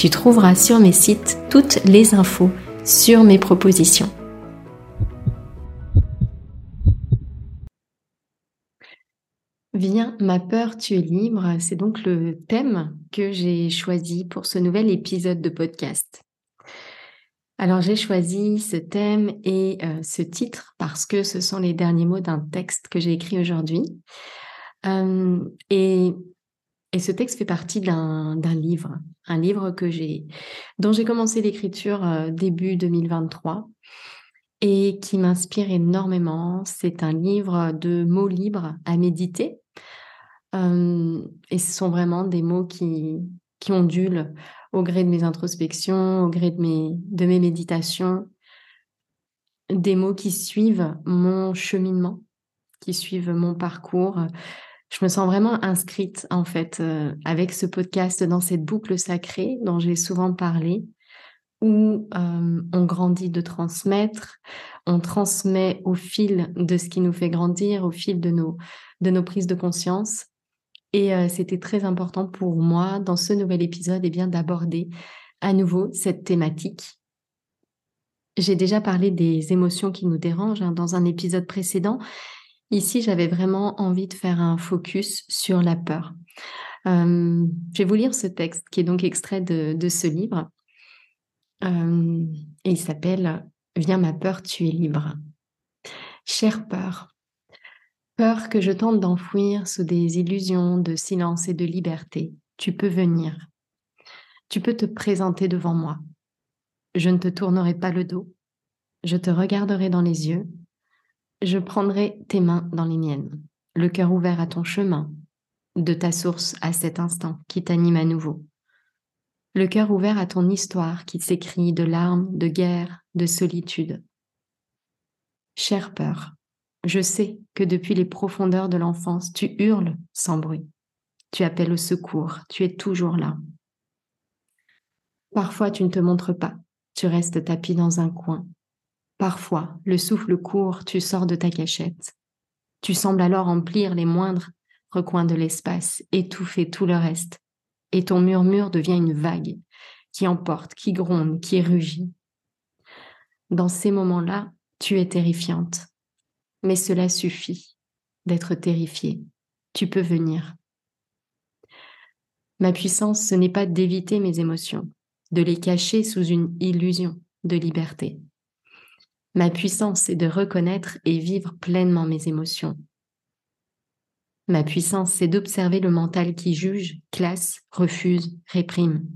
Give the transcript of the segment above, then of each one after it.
tu trouveras sur mes sites toutes les infos sur mes propositions. Viens, ma peur, tu es libre. C'est donc le thème que j'ai choisi pour ce nouvel épisode de podcast. Alors j'ai choisi ce thème et euh, ce titre parce que ce sont les derniers mots d'un texte que j'ai écrit aujourd'hui. Euh, et et ce texte fait partie d'un livre, un livre que j'ai, dont j'ai commencé l'écriture euh, début 2023 et qui m'inspire énormément. C'est un livre de mots libres à méditer. Euh, et ce sont vraiment des mots qui, qui ondulent au gré de mes introspections, au gré de mes, de mes méditations, des mots qui suivent mon cheminement, qui suivent mon parcours, je me sens vraiment inscrite en fait euh, avec ce podcast dans cette boucle sacrée dont j'ai souvent parlé, où euh, on grandit de transmettre, on transmet au fil de ce qui nous fait grandir, au fil de nos, de nos prises de conscience. Et euh, c'était très important pour moi dans ce nouvel épisode eh d'aborder à nouveau cette thématique. J'ai déjà parlé des émotions qui nous dérangent hein, dans un épisode précédent, Ici, j'avais vraiment envie de faire un focus sur la peur. Euh, je vais vous lire ce texte qui est donc extrait de, ce livre. Euh, et il s'appelle Viens ma peur, tu es libre. Chère peur, peur que je tente d'enfouir sous des illusions de silence et de liberté, tu peux venir. Tu peux te présenter devant moi. Je ne te tournerai pas le dos. Je te regarderai dans les yeux je prendrai tes mains dans les miennes, le cœur ouvert à ton chemin, de ta source à cet instant qui t'anime à nouveau. Le cœur ouvert à ton histoire qui s'écrit de larmes, de guerre, de solitude. Chère peur, je sais que depuis les profondeurs de l'enfance, tu hurles sans bruit. Tu appelles au secours, tu es toujours là. Parfois tu ne te montres pas, tu restes tapis dans un coin, Parfois, le souffle court, tu sors de ta cachette. Tu sembles alors emplir les moindres recoins de l'espace, étouffer tout le reste, et ton murmure devient une vague qui emporte, qui gronde, qui rugit. Dans ces moments-là, tu es terrifiante, mais cela suffit d'être terrifiée. Tu peux venir. Ma puissance, ce n'est pas d'éviter mes émotions, de les cacher sous une illusion de liberté. Ma puissance, c'est de reconnaître et vivre pleinement mes émotions. Ma puissance, c'est d'observer le mental qui juge, classe, refuse, réprime.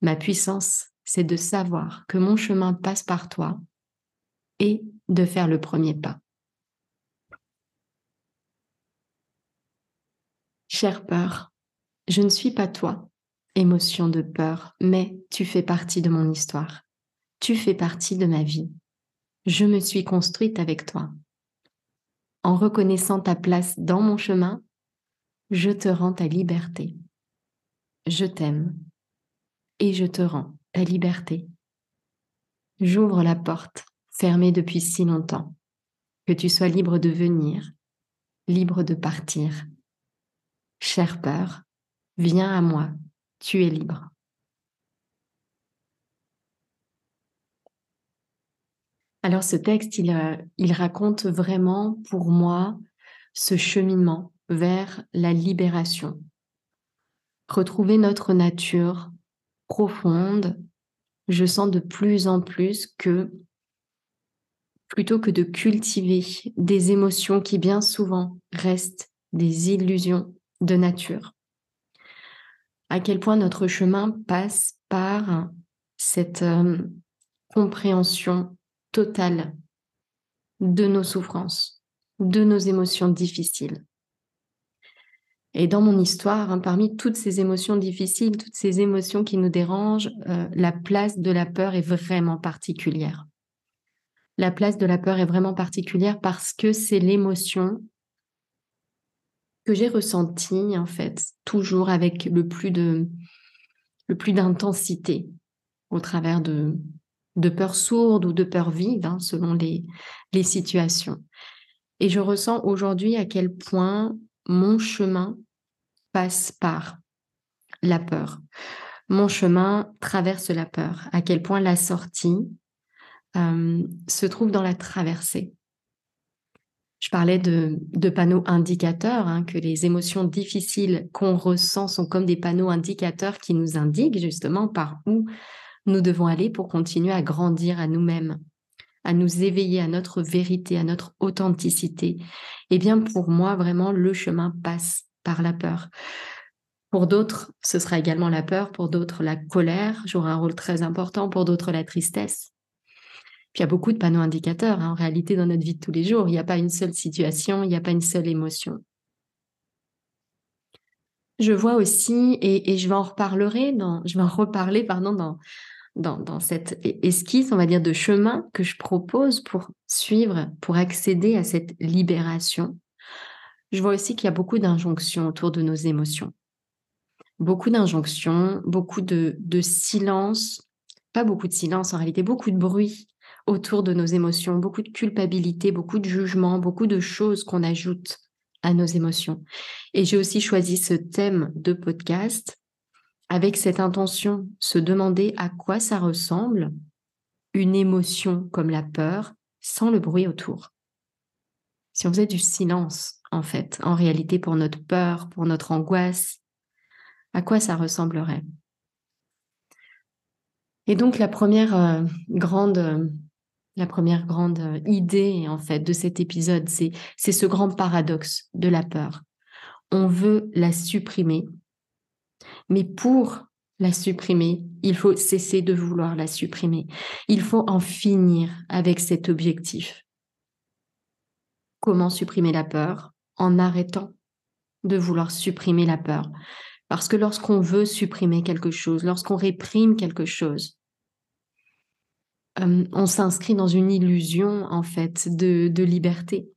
Ma puissance, c'est de savoir que mon chemin passe par toi et de faire le premier pas. Chère peur, je ne suis pas toi, émotion de peur, mais tu fais partie de mon histoire. Tu fais partie de ma vie. Je me suis construite avec toi. En reconnaissant ta place dans mon chemin, je te rends ta liberté. Je t'aime et je te rends ta liberté. j'ouvre la porte fermée depuis si longtemps. Que tu sois libre de venir, libre de partir. Chère peur, viens à moi, tu es libre. Alors ce texte, il, euh, il raconte vraiment pour moi ce cheminement vers la libération. Retrouver notre nature profonde, je sens de plus en plus que plutôt que de cultiver des émotions qui bien souvent restent des illusions de nature, à quel point notre chemin passe par cette euh, compréhension totale de nos souffrances, de nos émotions difficiles. Et dans mon histoire, hein, parmi toutes ces émotions difficiles, toutes ces émotions qui nous dérangent, euh, la place de la peur est vraiment particulière. La place de la peur est vraiment particulière parce que c'est l'émotion que j'ai ressentie, en fait, toujours avec le plus de le plus d'intensité au travers de, de peurs sourdes ou de peurs vives, hein, selon les, les situations. Et je ressens aujourd'hui à quel point mon chemin passe par la peur. Mon chemin traverse la peur. À quel point la sortie euh, se trouve dans la traversée. Je parlais de, panneaux indicateurs, hein, que les émotions difficiles qu'on ressent sont comme des panneaux indicateurs qui nous indiquent justement par où nous devons aller pour continuer à grandir à nous-mêmes, à nous éveiller à notre vérité, à notre authenticité. Eh bien, pour moi, vraiment, le chemin passe par la peur. Pour d'autres, ce sera également la peur, pour d'autres, la colère jouera un rôle très important, pour d'autres, la tristesse. Puis il y a beaucoup de panneaux indicateurs, hein, en réalité, dans notre vie de tous les jours. Il n'y a pas une seule situation, il n'y a pas une seule émotion. Je vois aussi, et, je vais en reparlerai, dans, je vais en reparler pardon, dans, dans, cette esquisse, on va dire, de chemin que je propose pour suivre, pour accéder à cette libération je vois aussi qu'il y a beaucoup d'injonctions autour de nos émotions. Beaucoup d'injonctions, beaucoup de, silence, pas beaucoup de silence en réalité, beaucoup de bruit autour de nos émotions, beaucoup de culpabilité, beaucoup de jugement, beaucoup de choses qu'on ajoute à nos émotions. Et j'ai aussi choisi ce thème de podcast avec cette intention, se demander à quoi ça ressemble une émotion comme la peur sans le bruit autour. Si on faisait du silence en fait, en réalité, pour notre peur, pour notre angoisse, à quoi ça ressemblerait? Et donc la première euh, grande, euh, la première grande euh, idée en fait de cet épisode, c'est c'est ce grand paradoxe de la peur. On veut la supprimer, mais pour la supprimer, il faut cesser de vouloir la supprimer. Il faut en finir avec cet objectif. Comment supprimer la peur? En arrêtant de vouloir supprimer la peur. Parce que lorsqu'on veut supprimer quelque chose, lorsqu'on réprime quelque chose, euh, on s'inscrit dans une illusion, en fait, de, de liberté.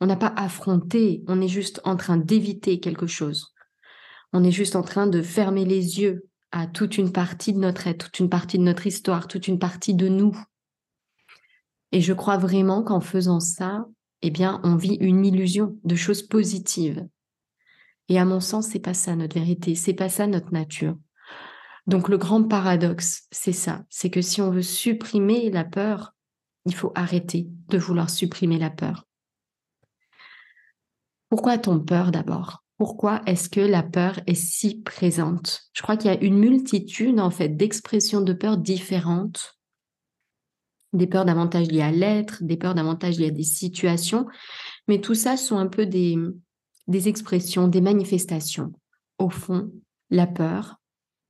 On n'a pas affronté, on est juste en train d'éviter quelque chose. On est juste en train de fermer les yeux à toute une partie de notre être, toute une partie de notre histoire, toute une partie de nous. Et je crois vraiment qu'en faisant ça, eh bien, on vit une illusion de choses positives. Et à mon sens, c'est pas ça notre vérité, c'est pas ça notre nature. Donc le grand paradoxe, c'est ça, c'est que si on veut supprimer la peur, il faut arrêter de vouloir supprimer la peur. Pourquoi a-t-on peur d'abord? Pourquoi est-ce que la peur est si présente? Je crois qu'il y a une multitude en fait d'expressions de peur différentes des peurs davantage liées à l'être, des peurs davantage liées à des situations, mais tout ça sont un peu des, des expressions, des manifestations. Au fond, la peur,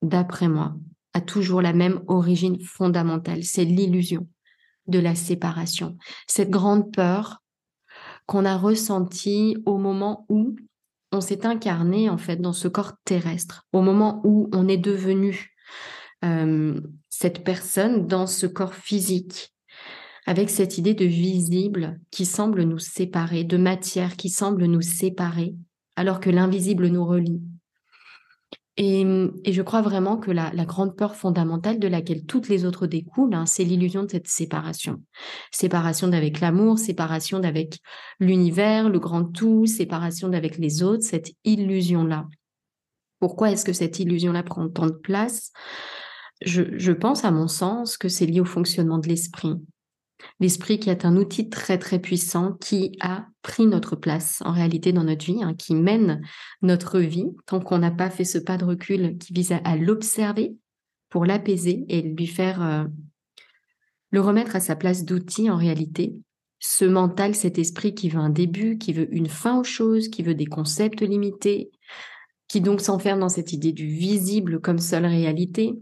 d'après moi, a toujours la même origine fondamentale, c'est l'illusion de la séparation. Cette grande peur qu'on a ressentie au moment où on s'est incarné en fait dans ce corps terrestre, au moment où on est devenu euh, cette personne dans ce corps physique, avec cette idée de visible qui semble nous séparer, de matière qui semble nous séparer, alors que l'invisible nous relie. Et, je crois vraiment que la, grande peur fondamentale de laquelle toutes les autres découlent, hein, c'est l'illusion de cette séparation. Séparation d'avec l'amour, séparation d'avec l'univers, le grand tout, séparation d'avec les autres, cette illusion-là. Pourquoi est-ce que cette illusion-là prend tant de place? Je, pense, à mon sens, que c'est lié au fonctionnement de l'esprit. L'esprit qui est un outil très très puissant qui a pris notre place en réalité dans notre vie, hein, qui mène notre vie tant qu'on n'a pas fait ce pas de recul qui vise à, l'observer pour l'apaiser et lui faire euh, le remettre à sa place d'outil en réalité. Ce mental, cet esprit qui veut un début, qui veut une fin aux choses, qui veut des concepts limités, qui donc s'enferme dans cette idée du visible comme seule réalité,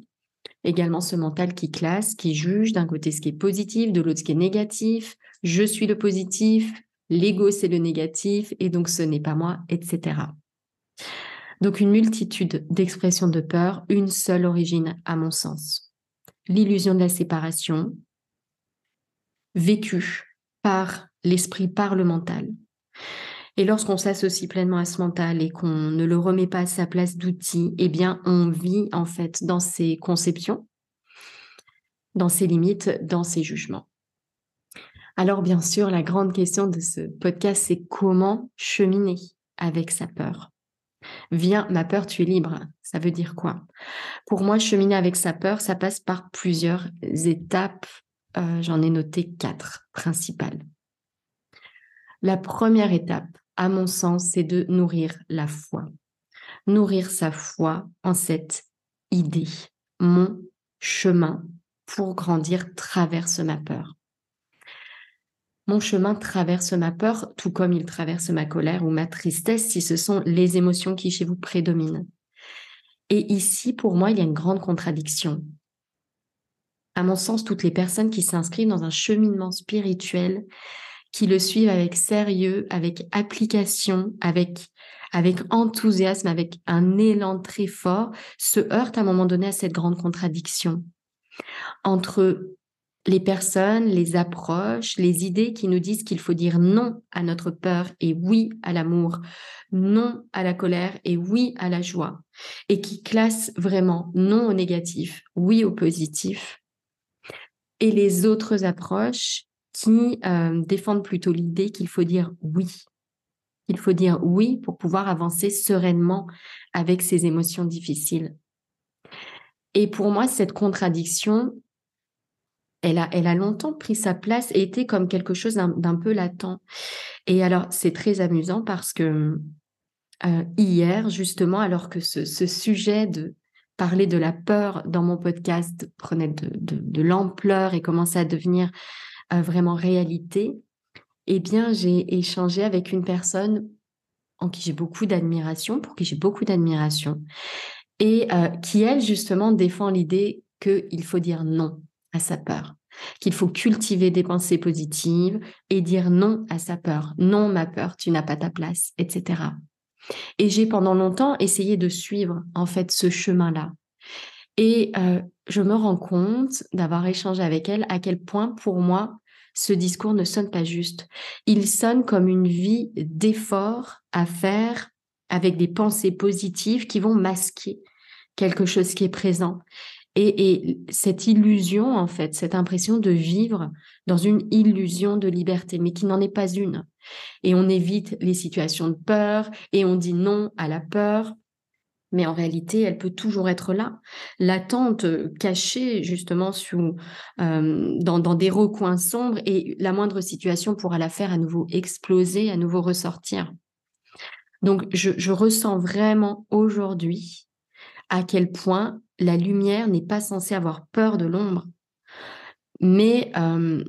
Également ce mental qui classe, qui juge d'un côté ce qui est positif, de l'autre ce qui est négatif. Je suis le positif, l'ego c'est le négatif et donc ce n'est pas moi, etc. Donc une multitude d'expressions de peur, une seule origine à mon sens. L'illusion de la séparation, vécue par l'esprit, par le mental. Et lorsqu'on s'associe pleinement à ce mental et qu'on ne le remet pas à sa place d'outil, eh bien, on vit en fait dans ses conceptions, dans ses limites, dans ses jugements. Alors, bien sûr, la grande question de ce podcast, c'est comment cheminer avec sa peur. Viens, ma peur, tu es libre. Ça veut dire quoi? Pour moi, cheminer avec sa peur, ça passe par plusieurs étapes. Euh, j'en ai noté quatre principales. La première étape, à mon sens, c'est de nourrir la foi. Nourrir sa foi en cette idée. Mon chemin pour grandir traverse ma peur. Mon chemin traverse ma peur, tout comme il traverse ma colère ou ma tristesse, si ce sont les émotions qui chez vous prédominent. Et ici, pour moi, il y a une grande contradiction. À mon sens, toutes les personnes qui s'inscrivent dans un cheminement spirituel qui le suivent avec sérieux, avec application, avec, avec enthousiasme, avec un élan très fort, se heurtent à un moment donné à cette grande contradiction. Entre les personnes, les approches, les idées qui nous disent qu'il faut dire non à notre peur et oui à l'amour, non à la colère et oui à la joie, et qui classent vraiment non au négatif, oui au positif, et les autres approches qui euh, défendent plutôt l'idée qu'il faut dire oui. Il faut dire oui pour pouvoir avancer sereinement avec ces émotions difficiles. Et pour moi, cette contradiction, elle a, elle a longtemps pris sa place et été comme quelque chose d'un peu latent. Et alors, c'est très amusant parce que euh, hier, justement, alors que ce, sujet de parler de la peur dans mon podcast prenait de l'ampleur et commençait à devenir vraiment réalité, eh bien, j'ai échangé avec une personne en qui j'ai beaucoup d'admiration, pour qui j'ai beaucoup d'admiration, et euh, qui, elle, justement, défend l'idée qu'il faut dire non à sa peur, qu'il faut cultiver des pensées positives et dire non à sa peur. Non, ma peur, tu n'as pas ta place, etc. Et j'ai pendant longtemps essayé de suivre, en fait, ce chemin-là. Et euh, je me rends compte d'avoir échangé avec elle à quel point, pour moi, ce discours ne sonne pas juste. Il sonne comme une vie d'effort à faire avec des pensées positives qui vont masquer quelque chose qui est présent. Et, cette illusion, en fait, cette impression de vivre dans une illusion de liberté, mais qui n'en est pas une. Et on évite les situations de peur et on dit non à la peur mais en réalité, elle peut toujours être là, latente, cachée justement sous, euh, dans, des recoins sombres, et la moindre situation pourra la faire à nouveau exploser, à nouveau ressortir. Donc, je, ressens vraiment aujourd'hui à quel point la lumière n'est pas censée avoir peur de l'ombre, mais euh,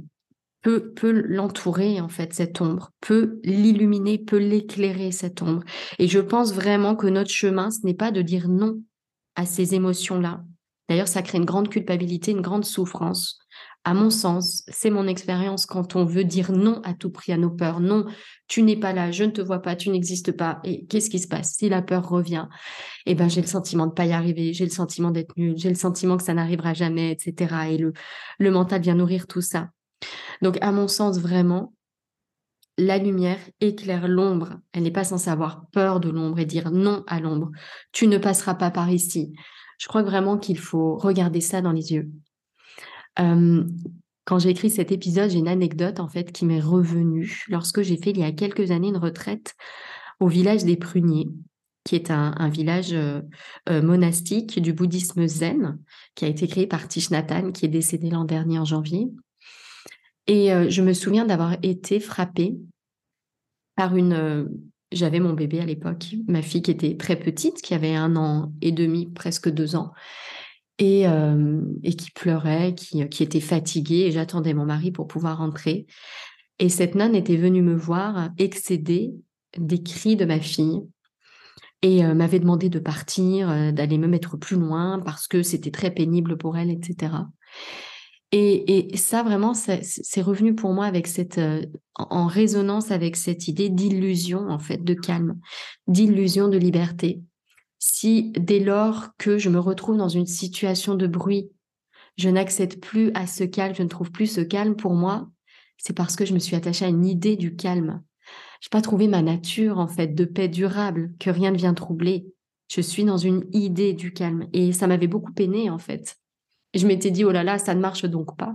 peut, l'entourer, en fait, cette ombre, peut l'illuminer, peut l'éclairer, cette ombre. Et je pense vraiment que notre chemin, ce n'est pas de dire non à ces émotions-là. D'ailleurs, ça crée une grande culpabilité, une grande souffrance. À mon sens, c'est mon expérience quand on veut dire non à tout prix à nos peurs. Non, tu n'es pas là, je ne te vois pas, tu n'existes pas. Et qu'est-ce qui se passe? Si la peur revient, eh ben, j'ai le sentiment de pas y arriver, j'ai le sentiment d'être nul, j'ai le sentiment que ça n'arrivera jamais, etc. Et le, le mental vient nourrir tout ça. Donc, à mon sens, vraiment, la lumière éclaire l'ombre. Elle n'est pas censée avoir peur de l'ombre et dire non à l'ombre. Tu ne passeras pas par ici. Je crois vraiment qu'il faut regarder ça dans les yeux. Quand j'ai écrit cet épisode, j'ai une anecdote en fait qui m'est revenue lorsque j'ai fait il y a quelques années une retraite au village des Pruniers, qui est un, village euh, euh, monastique du bouddhisme zen, qui a été créé par Thich qui est décédé l'an dernier en janvier. Et euh, je me souviens d'avoir été frappée par une... J'avais mon bébé à l'époque, ma fille qui était très petite, qui avait un an et demi, presque deux ans, et, et qui pleurait, qui, qui était fatiguée, et j'attendais mon mari pour pouvoir rentrer. Et cette nonne était venue me voir excédée des cris de ma fille et m'avait demandé de partir, d'aller me mettre plus loin parce que c'était très pénible pour elle, etc. Et, ça, vraiment, c'est revenu pour moi avec cette, en résonance avec cette idée d'illusion, en fait, de calme, d'illusion de liberté. Si dès lors que je me retrouve dans une situation de bruit, je n'accède plus à ce calme, je ne trouve plus ce calme pour moi, c'est parce que je me suis attachée à une idée du calme. Je n'ai pas trouvé ma nature, en fait, de paix durable, que rien ne vient troubler. Je suis dans une idée du calme. Et ça m'avait beaucoup peiné, en fait. Je m'étais dit, oh là là, ça ne marche donc pas.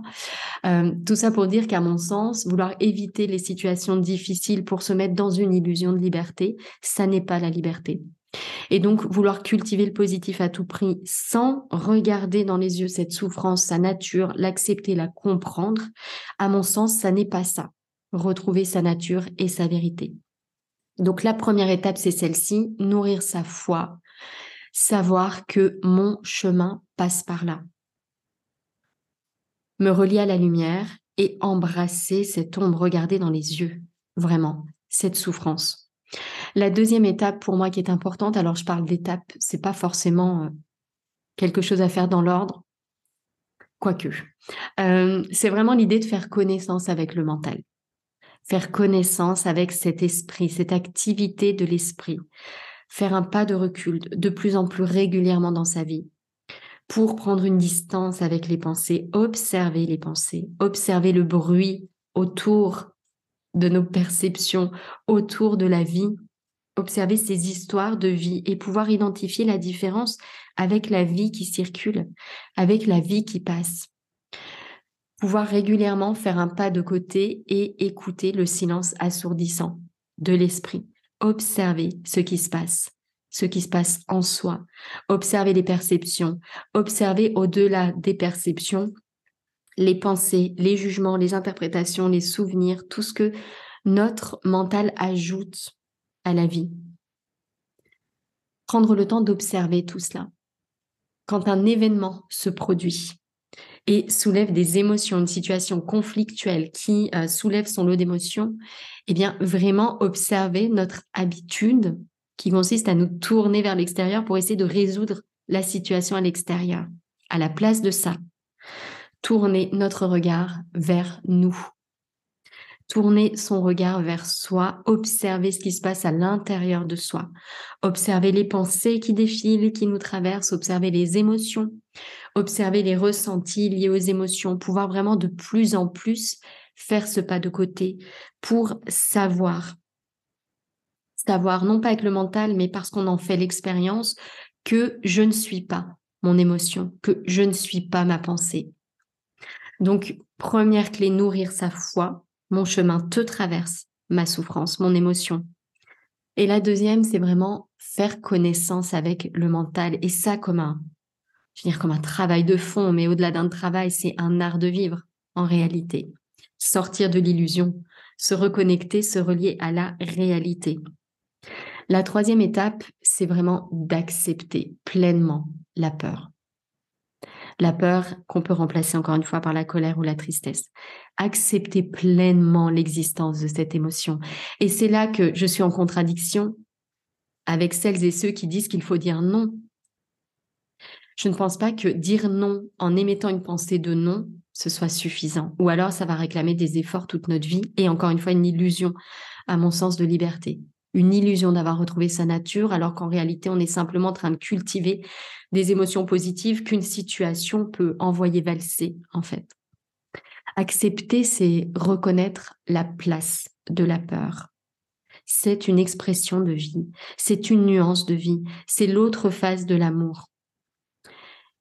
Euh, tout ça pour dire qu'à mon sens, vouloir éviter les situations difficiles pour se mettre dans une illusion de liberté, ça n'est pas la liberté. Et donc, vouloir cultiver le positif à tout prix sans regarder dans les yeux cette souffrance, sa nature, l'accepter, la comprendre, à mon sens, ça n'est pas ça retrouver sa nature et sa vérité. Donc la première étape, c'est celle-ci, nourrir sa foi, savoir que mon chemin passe par là. Me relier à la lumière et embrasser cette ombre, regarder dans les yeux, vraiment, cette souffrance. La deuxième étape pour moi qui est importante, alors je parle d'étape, c'est pas forcément euh, quelque chose à faire dans l'ordre, quoique. Euh, c'est vraiment l'idée de faire connaissance avec le mental faire connaissance avec cet esprit, cette activité de l'esprit, faire un pas de recul de plus en plus régulièrement dans sa vie pour prendre une distance avec les pensées, observer les pensées, observer le bruit autour de nos perceptions, autour de la vie, observer ces histoires de vie et pouvoir identifier la différence avec la vie qui circule, avec la vie qui passe. Pouvoir régulièrement faire un pas de côté et écouter le silence assourdissant de l'esprit, observer ce qui se passe, ce qui se passe en soi, observer les perceptions, observer au-delà des perceptions les pensées, les jugements, les interprétations, les souvenirs, tout ce que notre mental ajoute à la vie. Prendre le temps d'observer tout cela. Quand un événement se produit, et soulève des émotions, une situation conflictuelle qui euh, soulève son lot d'émotions, eh bien, vraiment observer notre habitude qui consiste à nous tourner vers l'extérieur pour essayer de résoudre la situation à l'extérieur. À la place de ça, tourner notre regard vers nous, tourner son regard vers soi, observer ce qui se passe à l'intérieur de soi, observer les pensées qui défilent, qui nous traversent, observer les émotions, observer les ressentis liés aux émotions, pouvoir vraiment de plus en plus faire ce pas de côté pour savoir, savoir non pas avec le mental, mais parce qu'on en fait l'expérience, que je ne suis pas mon émotion, que je ne suis pas ma pensée. Donc, première clé, nourrir sa foi, mon chemin te traverse, ma souffrance, mon émotion. Et la deuxième, c'est vraiment faire connaissance avec le mental. Et ça, comme un, comme un travail de fond, mais au-delà d'un travail, c'est un art de vivre en réalité. Sortir de l'illusion, se reconnecter, se relier à la réalité. La troisième étape, c'est vraiment d'accepter pleinement la peur. La peur qu'on peut remplacer encore une fois par la colère ou la tristesse. Accepter pleinement l'existence de cette émotion. Et c'est là que je suis en contradiction avec celles et ceux qui disent qu'il faut dire non. Je ne pense pas que dire non en émettant une pensée de non, ce soit suffisant. Ou alors ça va réclamer des efforts toute notre vie et encore une fois une illusion, à mon sens, de liberté une illusion d'avoir retrouvé sa nature, alors qu'en réalité, on est simplement en train de cultiver des émotions positives qu'une situation peut envoyer valser, en fait. Accepter, c'est reconnaître la place de la peur. C'est une expression de vie, c'est une nuance de vie, c'est l'autre face de l'amour.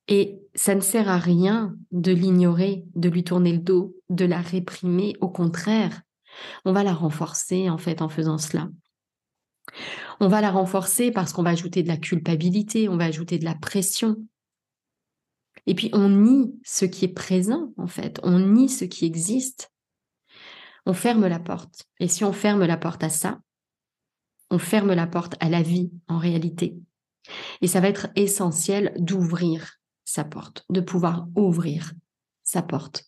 Et ça ne sert à rien de l'ignorer, de lui tourner le dos, de la réprimer. Au contraire, on va la renforcer en fait en faisant cela. On va la renforcer parce qu'on va ajouter de la culpabilité, on va ajouter de la pression. Et puis on nie ce qui est présent en fait, on nie ce qui existe. On ferme la porte. Et si on ferme la porte à ça, on ferme la porte à la vie en réalité. Et ça va être essentiel d'ouvrir sa porte, de pouvoir ouvrir sa porte.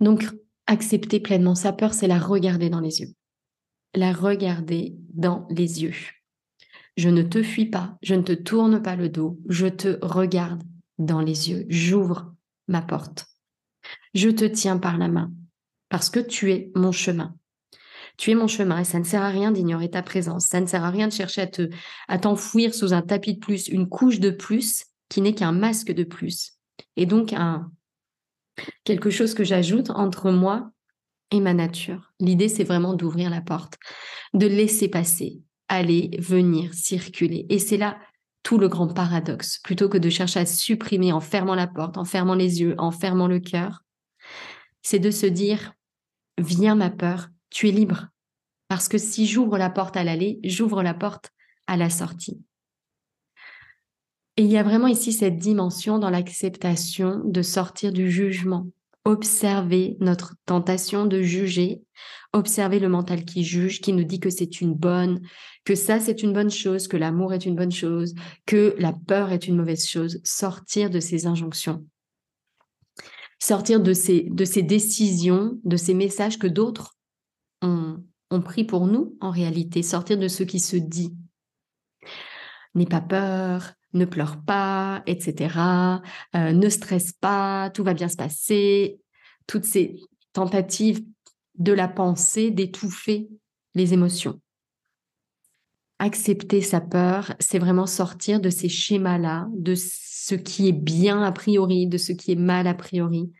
Donc, accepter pleinement sa peur, c'est la regarder dans les yeux. La regarder dans les yeux. Je ne te fuis pas, je ne te tourne pas le dos, je te regarde dans les yeux, j'ouvre ma porte. Je te tiens par la main parce que tu es mon chemin. Tu es mon chemin et ça ne sert à rien d'ignorer ta présence. Ça ne sert à rien de chercher à te, à t'enfouir sous un tapis de plus, une couche de plus qui n'est qu'un masque de plus. Et donc un, quelque chose que j'ajoute entre moi ma nature. L'idée, c'est vraiment d'ouvrir la porte, de laisser passer, aller, venir, circuler. Et c'est là tout le grand paradoxe. Plutôt que de chercher à supprimer en fermant la porte, en fermant les yeux, en fermant le cœur, c'est de se dire, viens ma peur, tu es libre. Parce que si j'ouvre la porte à l'aller, j'ouvre la porte à la sortie. Et il y a vraiment ici cette dimension dans l'acceptation de sortir du jugement, observer notre tentation de juger, observer le mental qui juge, qui nous dit que c'est une bonne, que ça c'est une bonne chose, que l'amour est une bonne chose, que la peur est une mauvaise chose, sortir de ces injonctions, sortir de ces, de ces décisions, de ces messages que d'autres ont, pris pour nous en réalité, sortir de ce qui se dit. N'aie pas peur, ne pleure pas, etc. Euh, ne stresse pas, tout va bien se passer. Toutes ces tentatives de la pensée d'étouffer les émotions. Accepter sa peur, c'est vraiment sortir de ces schémas-là, de ce qui est bien a priori, de ce qui est mal a priori,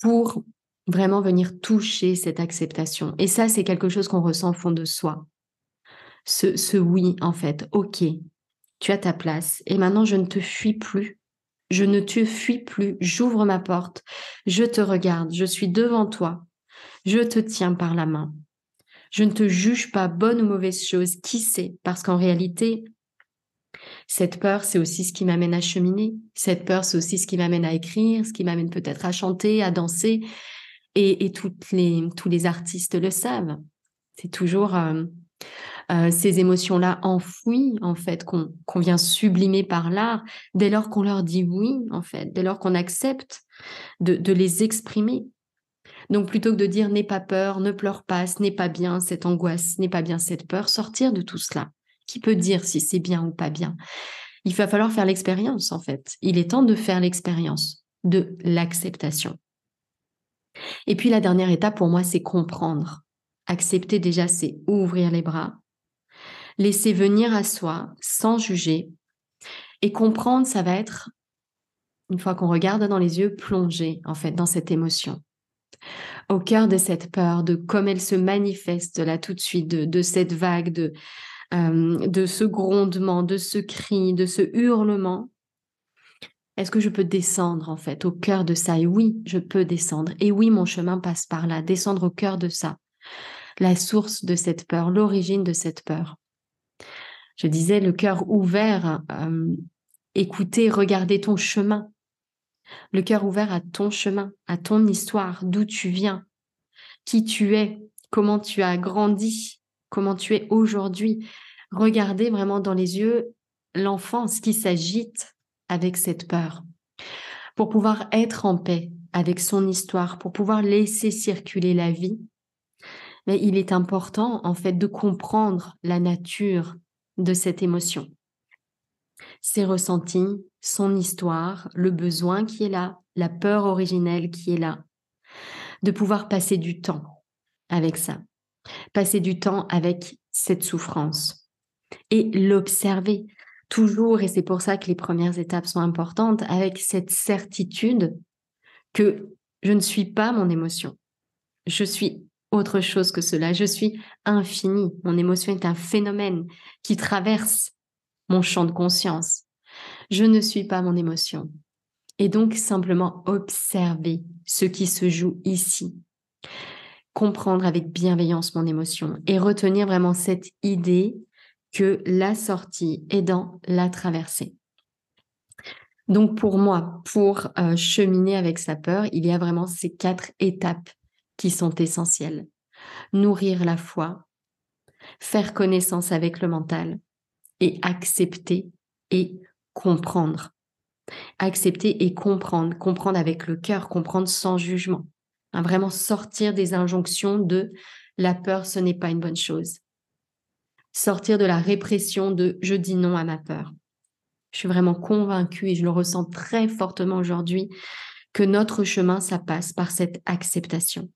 pour vraiment venir toucher cette acceptation. Et ça, c'est quelque chose qu'on ressent au fond de soi. Ce, ce oui, en fait, ok, tu as ta place et maintenant je ne te fuis plus. Je ne te fuis plus, j'ouvre ma porte, je te regarde, je suis devant toi, je te tiens par la main. Je ne te juge pas bonne ou mauvaise chose, qui sait Parce qu'en réalité, cette peur, c'est aussi ce qui m'amène à cheminer. Cette peur, c'est aussi ce qui m'amène à écrire, ce qui m'amène peut-être à chanter, à danser, et, tous les artistes le savent. C'est toujours euh, euh, ces émotions-là enfouies, en fait, qu'on vient sublimer par l'art, dès lors qu'on leur dit oui, en fait, dès lors qu'on accepte de, de, les exprimer. Donc, plutôt que de dire n'aie pas peur, ne pleure pas, ce n'est pas bien cette angoisse, ce n'est pas bien cette peur, sortir de tout cela. Qui peut dire si c'est bien ou pas bien? Il va falloir faire l'expérience, en fait. Il est temps de faire l'expérience de l'acceptation. Et puis la dernière étape pour moi, c'est comprendre. Accepter déjà, c'est ouvrir les bras, laisser venir à soi sans juger. Et comprendre, ça va être, une fois qu'on regarde dans les yeux, plonger en fait dans cette émotion. Au cœur de cette peur, de comme elle se manifeste là tout de suite, de, cette vague, de, euh, de ce grondement, de ce cri, de ce hurlement, est-ce que je peux descendre en fait au cœur de ça? Et oui, je peux descendre. Et oui, mon chemin passe par là, descendre au cœur de ça. La source de cette peur, l'origine de cette peur. Je disais le cœur ouvert, euh, écouter, regarder ton chemin. Le cœur ouvert à ton chemin, à ton histoire, d'où tu viens, qui tu es, comment tu as grandi, comment tu es aujourd'hui. Regarder vraiment dans les yeux l'enfance qui s'agite avec cette peur, pour pouvoir être en paix avec son histoire, pour pouvoir laisser circuler la vie, mais il est important en fait de comprendre la nature de cette émotion, ses ressentis, son histoire, le besoin qui est là, la peur originelle qui est là, de pouvoir passer du temps avec ça, passer du temps avec cette souffrance. Et l'observer, toujours, et c'est pour ça que les premières étapes sont importantes, avec cette certitude que je ne suis pas mon émotion. Je suis autre chose que cela. Je suis infini. Mon émotion est un phénomène qui traverse mon champ de conscience. Je ne suis pas mon émotion. Et donc simplement observer ce qui se joue ici. Comprendre avec bienveillance mon émotion et retenir vraiment cette idée que la sortie est dans la traversée. Donc pour moi, pour euh, cheminer avec sa peur, il y a vraiment ces quatre étapes qui sont essentielles. Nourrir la foi, faire connaissance avec le mental et accepter et comprendre. Accepter et comprendre, comprendre avec le cœur, comprendre sans jugement. Hein, vraiment sortir des injonctions de la peur, ce n'est pas une bonne chose. Sortir de la répression de je dis non à ma peur. Je suis vraiment convaincue et je le ressens très fortement aujourd'hui que notre chemin, ça passe par cette acceptation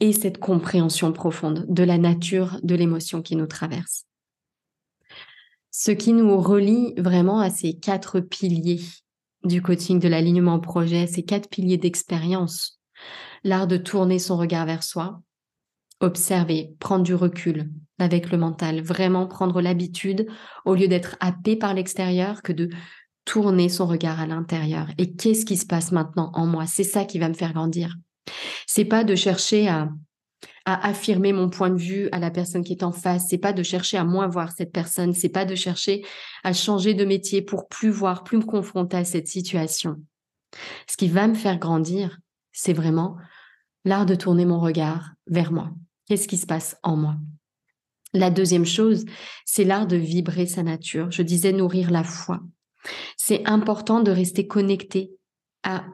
et cette compréhension profonde de la nature de l'émotion qui nous traverse. Ce qui nous relie vraiment à ces quatre piliers du coaching, de l'alignement projet, ces quatre piliers d'expérience. L'art de tourner son regard vers soi, observer, prendre du recul avec le mental, vraiment prendre l'habitude, au lieu d'être happé par l'extérieur, que de tourner son regard à l'intérieur. Et qu'est-ce qui se passe maintenant en moi? C'est ça qui va me faire grandir. C'est pas de chercher à, affirmer mon point de vue à la personne qui est en face. C'est pas de chercher à moins voir cette personne. C'est pas de chercher à changer de métier pour plus voir, plus me confronter à cette situation. Ce qui va me faire grandir, c'est vraiment l'art de tourner mon regard vers moi. Qu'est-ce qui se passe en moi? La deuxième chose, c'est l'art de vibrer sa nature. Je disais nourrir la foi. C'est important de rester connecté à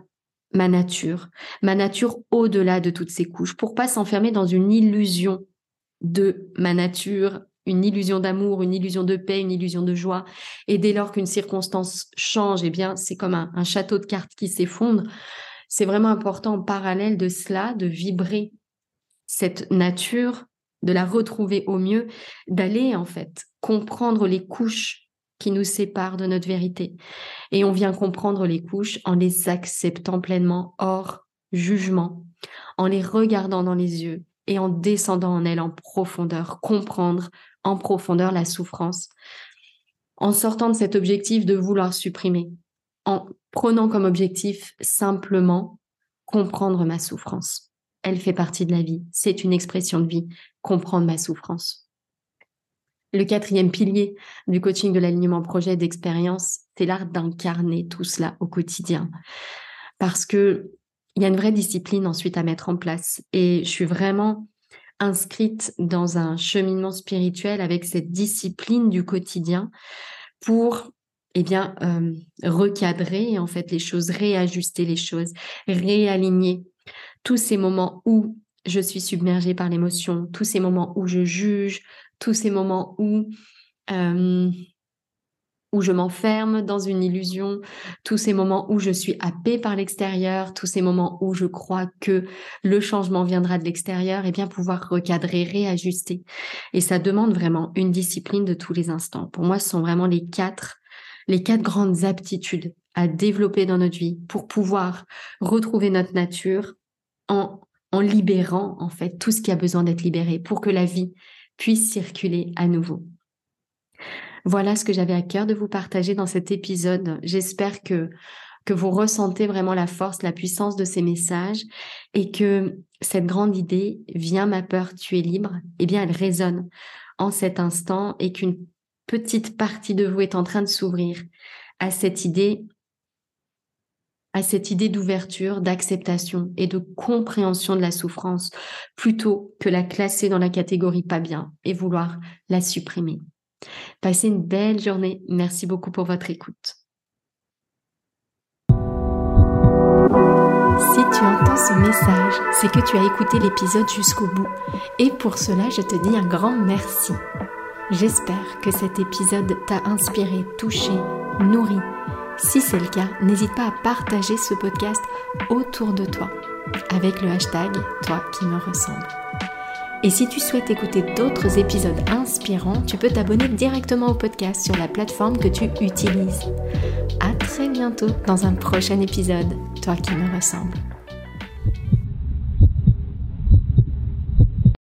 ma nature, ma nature au-delà de toutes ces couches, pour pas s'enfermer dans une illusion de ma nature, une illusion d'amour, une illusion de paix, une illusion de joie. Et dès lors qu'une circonstance change, eh bien, c'est comme un, un, château de cartes qui s'effondre. C'est vraiment important en parallèle de cela, de vibrer cette nature, de la retrouver au mieux, d'aller en fait comprendre les couches qui nous séparent de notre vérité. Et on vient comprendre les couches en les acceptant pleinement hors jugement, en les regardant dans les yeux et en descendant en elles en profondeur, comprendre en profondeur la souffrance, en sortant de cet objectif de vouloir supprimer, en prenant comme objectif simplement comprendre ma souffrance elle fait partie de la vie. C'est une expression de vie, comprendre ma souffrance. Le quatrième pilier du coaching de l'alignement projet d'expérience, c'est l'art d'incarner tout cela au quotidien. Parce que il y a une vraie discipline ensuite à mettre en place. Et je suis vraiment inscrite dans un cheminement spirituel avec cette discipline du quotidien pour eh bien, euh, recadrer en fait les choses, réajuster les choses, réaligner tous ces moments où je suis submergée par l'émotion, tous ces moments où je juge, tous ces moments où, euh, où je m'enferme dans une illusion, tous ces moments où je suis happée par l'extérieur, tous ces moments où je crois que le changement viendra de l'extérieur, et bien pouvoir recadrer, réajuster. Et ça demande vraiment une discipline de tous les instants. Pour moi, ce sont vraiment les quatre, les quatre grandes aptitudes à développer dans notre vie pour pouvoir retrouver notre nature, en, libérant en fait tout ce qui a besoin d'être libéré pour que la vie puisse circuler à nouveau. Voilà ce que j'avais à cœur de vous partager dans cet épisode. J'espère que que vous ressentez vraiment la force, la puissance de ces messages et que cette grande idée, vient ma peur, tu es libre, eh bien elle résonne en cet instant et qu'une petite partie de vous est en train de s'ouvrir à cette idée à cette idée d'ouverture, d'acceptation et de compréhension de la souffrance, plutôt que la classer dans la catégorie pas bien et vouloir la supprimer. Passez une belle journée. Merci beaucoup pour votre écoute. Si tu entends ce message, c'est que tu as écouté l'épisode jusqu'au bout. Et pour cela, je te dis un grand merci. J'espère que cet épisode t'a inspiré, touché, nourri si c'est le cas, n'hésite pas à partager ce podcast autour de toi avec le hashtag Toi qui me ressemble. Et si tu souhaites écouter d'autres épisodes inspirants, tu peux t'abonner directement au podcast sur la plateforme que tu utilises. À très bientôt dans un prochain épisode, Toi qui me ressemble.